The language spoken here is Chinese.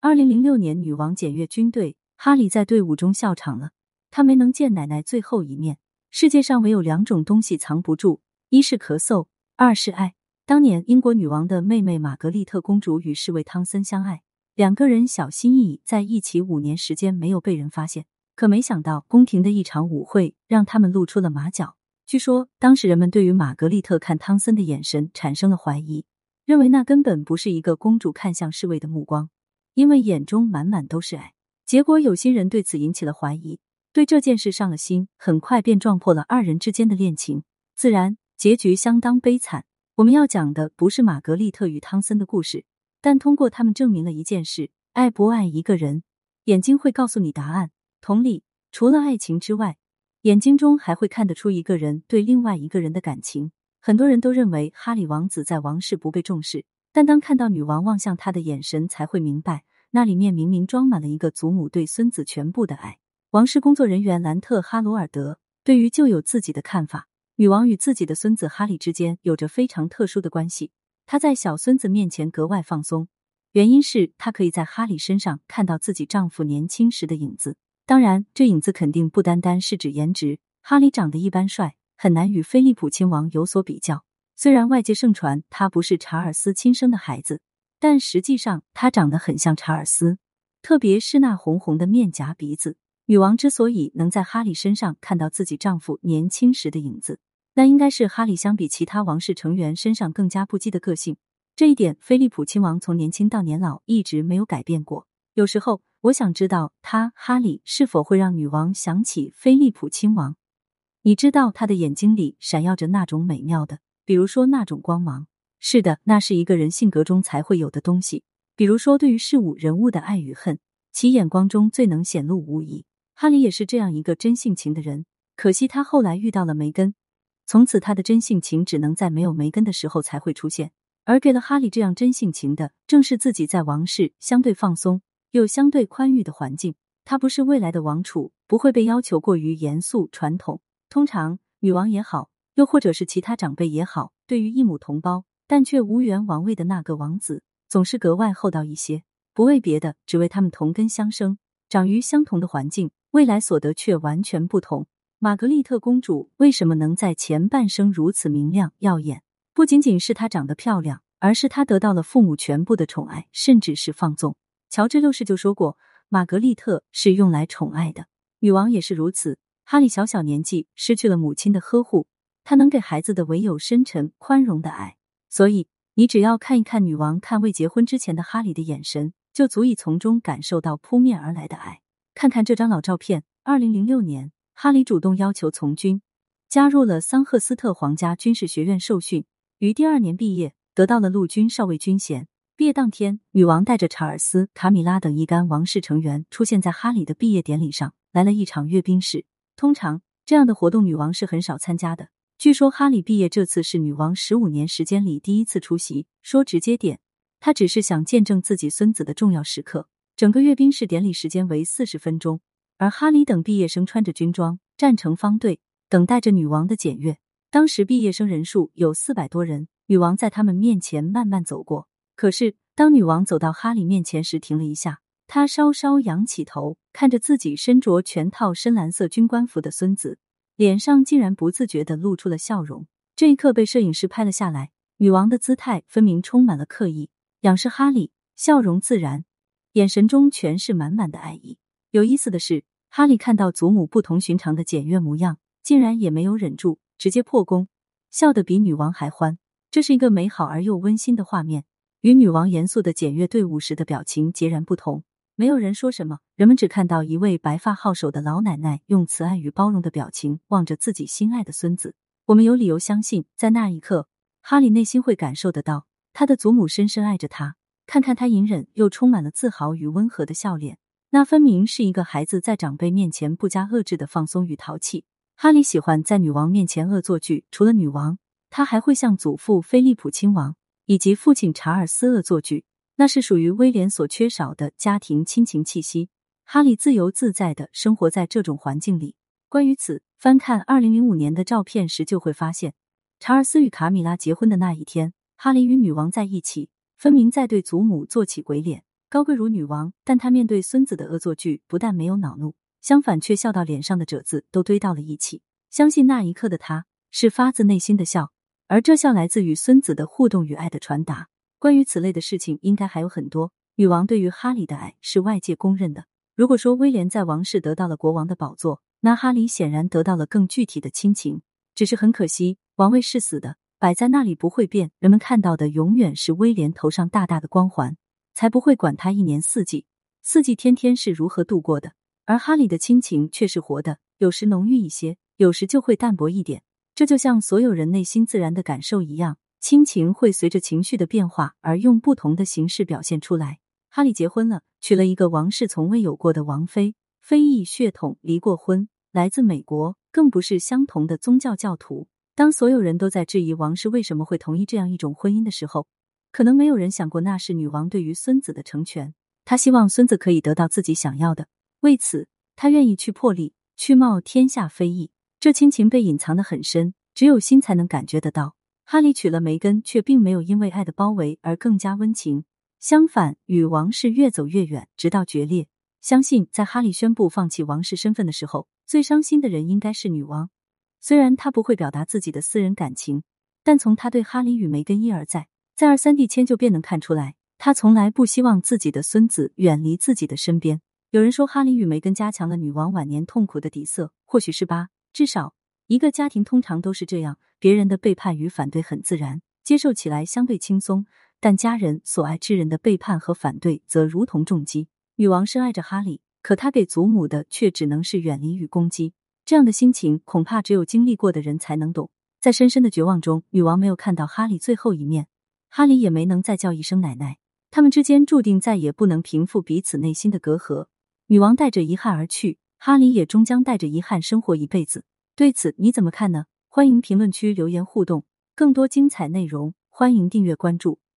二零零六年，女王检阅军队，哈里在队伍中笑场了。他没能见奶奶最后一面。世界上唯有两种东西藏不住，一是咳嗽，二是爱。当年英国女王的妹妹玛格丽特公主与侍卫汤森相爱，两个人小心翼翼在一起五年时间，没有被人发现。可没想到，宫廷的一场舞会让他们露出了马脚。据说当时人们对于玛格丽特看汤森的眼神产生了怀疑，认为那根本不是一个公主看向侍卫的目光，因为眼中满满都是爱。结果有心人对此引起了怀疑。对这件事上了心，很快便撞破了二人之间的恋情，自然结局相当悲惨。我们要讲的不是玛格丽特与汤森的故事，但通过他们证明了一件事：爱不爱一个人，眼睛会告诉你答案。同理，除了爱情之外，眼睛中还会看得出一个人对另外一个人的感情。很多人都认为哈里王子在王室不被重视，但当看到女王望向他的眼神，才会明白，那里面明明装满了一个祖母对孙子全部的爱。王室工作人员兰特·哈罗尔德对于就有自己的看法。女王与自己的孙子哈里之间有着非常特殊的关系。她在小孙子面前格外放松，原因是她可以在哈里身上看到自己丈夫年轻时的影子。当然，这影子肯定不单单是指颜值。哈里长得一般帅，很难与菲利普亲王有所比较。虽然外界盛传他不是查尔斯亲生的孩子，但实际上他长得很像查尔斯，特别是那红红的面颊、鼻子。女王之所以能在哈里身上看到自己丈夫年轻时的影子，那应该是哈里相比其他王室成员身上更加不羁的个性。这一点，菲利普亲王从年轻到年老一直没有改变过。有时候，我想知道他哈里是否会让女王想起菲利普亲王。你知道他的眼睛里闪耀着那种美妙的，比如说那种光芒。是的，那是一个人性格中才会有的东西。比如说，对于事物、人物的爱与恨，其眼光中最能显露无遗。哈里也是这样一个真性情的人，可惜他后来遇到了梅根，从此他的真性情只能在没有梅根的时候才会出现。而给了哈里这样真性情的，正是自己在王室相对放松又相对宽裕的环境。他不是未来的王储，不会被要求过于严肃传统。通常女王也好，又或者是其他长辈也好，对于一母同胞但却无缘王位的那个王子，总是格外厚道一些，不为别的，只为他们同根相生，长于相同的环境。未来所得却完全不同。玛格丽特公主为什么能在前半生如此明亮耀眼？不仅仅是她长得漂亮，而是她得到了父母全部的宠爱，甚至是放纵。乔治六世就说过，玛格丽特是用来宠爱的。女王也是如此。哈利小小年纪失去了母亲的呵护，他能给孩子的唯有深沉宽容的爱。所以，你只要看一看女王看未结婚之前的哈里的眼神，就足以从中感受到扑面而来的爱。看看这张老照片。二零零六年，哈里主动要求从军，加入了桑赫斯特皇家军事学院受训，于第二年毕业，得到了陆军少尉军衔。毕业当天，女王带着查尔斯、卡米拉等一干王室成员出现在哈里的毕业典礼上，来了一场阅兵式。通常这样的活动，女王是很少参加的。据说哈里毕业这次是女王十五年时间里第一次出席。说直接点，他只是想见证自己孙子的重要时刻。整个阅兵式典礼时间为四十分钟，而哈里等毕业生穿着军装站成方队，等待着女王的检阅。当时毕业生人数有四百多人，女王在他们面前慢慢走过。可是当女王走到哈里面前时，停了一下，她稍稍仰起头，看着自己身着全套深蓝色军官服的孙子，脸上竟然不自觉的露出了笑容。这一刻被摄影师拍了下来，女王的姿态分明充满了刻意，仰视哈里，笑容自然。眼神中全是满满的爱意。有意思的是，哈利看到祖母不同寻常的检阅模样，竟然也没有忍住，直接破功，笑得比女王还欢。这是一个美好而又温馨的画面，与女王严肃的检阅队伍时的表情截然不同。没有人说什么，人们只看到一位白发好手的老奶奶用慈爱与包容的表情望着自己心爱的孙子。我们有理由相信，在那一刻，哈利内心会感受得到，他的祖母深深爱着他。看看他隐忍又充满了自豪与温和的笑脸，那分明是一个孩子在长辈面前不加遏制的放松与淘气。哈利喜欢在女王面前恶作剧，除了女王，他还会向祖父菲利普亲王以及父亲查尔斯恶作剧，那是属于威廉所缺少的家庭亲情气息。哈利自由自在的生活在这种环境里。关于此，翻看二零零五年的照片时就会发现，查尔斯与卡米拉结婚的那一天，哈利与女王在一起。分明在对祖母做起鬼脸。高贵如女王，但她面对孙子的恶作剧，不但没有恼怒，相反却笑到脸上的褶子都堆到了一起。相信那一刻的她是发自内心的笑，而这笑来自与孙子的互动与爱的传达。关于此类的事情，应该还有很多。女王对于哈里的爱是外界公认的。如果说威廉在王室得到了国王的宝座，那哈里显然得到了更具体的亲情。只是很可惜，王位是死的，摆在那里不会变。人们看到的永远是威廉头上大大的光环。才不会管他一年四季，四季天天是如何度过的。而哈里的亲情却是活的，有时浓郁一些，有时就会淡薄一点。这就像所有人内心自然的感受一样，亲情会随着情绪的变化而用不同的形式表现出来。哈利结婚了，娶了一个王室从未有过的王妃，非裔血统，离过婚，来自美国，更不是相同的宗教教徒。当所有人都在质疑王室为什么会同意这样一种婚姻的时候，可能没有人想过，那是女王对于孙子的成全。她希望孙子可以得到自己想要的，为此，她愿意去破例，去冒天下非议。这亲情被隐藏的很深，只有心才能感觉得到。哈利娶了梅根，却并没有因为爱的包围而更加温情，相反，与王室越走越远，直到决裂。相信在哈利宣布放弃王室身份的时候，最伤心的人应该是女王。虽然她不会表达自己的私人感情，但从她对哈利与梅根一而再。再而三地迁就，便能看出来，他从来不希望自己的孙子远离自己的身边。有人说，哈利与梅根加强了女王晚年痛苦的底色，或许是吧。至少，一个家庭通常都是这样：别人的背叛与反对很自然，接受起来相对轻松；但家人所爱之人的背叛和反对，则如同重击。女王深爱着哈利，可她给祖母的却只能是远离与攻击。这样的心情，恐怕只有经历过的人才能懂。在深深的绝望中，女王没有看到哈利最后一面。哈里也没能再叫一声奶奶，他们之间注定再也不能平复彼此内心的隔阂。女王带着遗憾而去，哈里也终将带着遗憾生活一辈子。对此你怎么看呢？欢迎评论区留言互动，更多精彩内容欢迎订阅关注。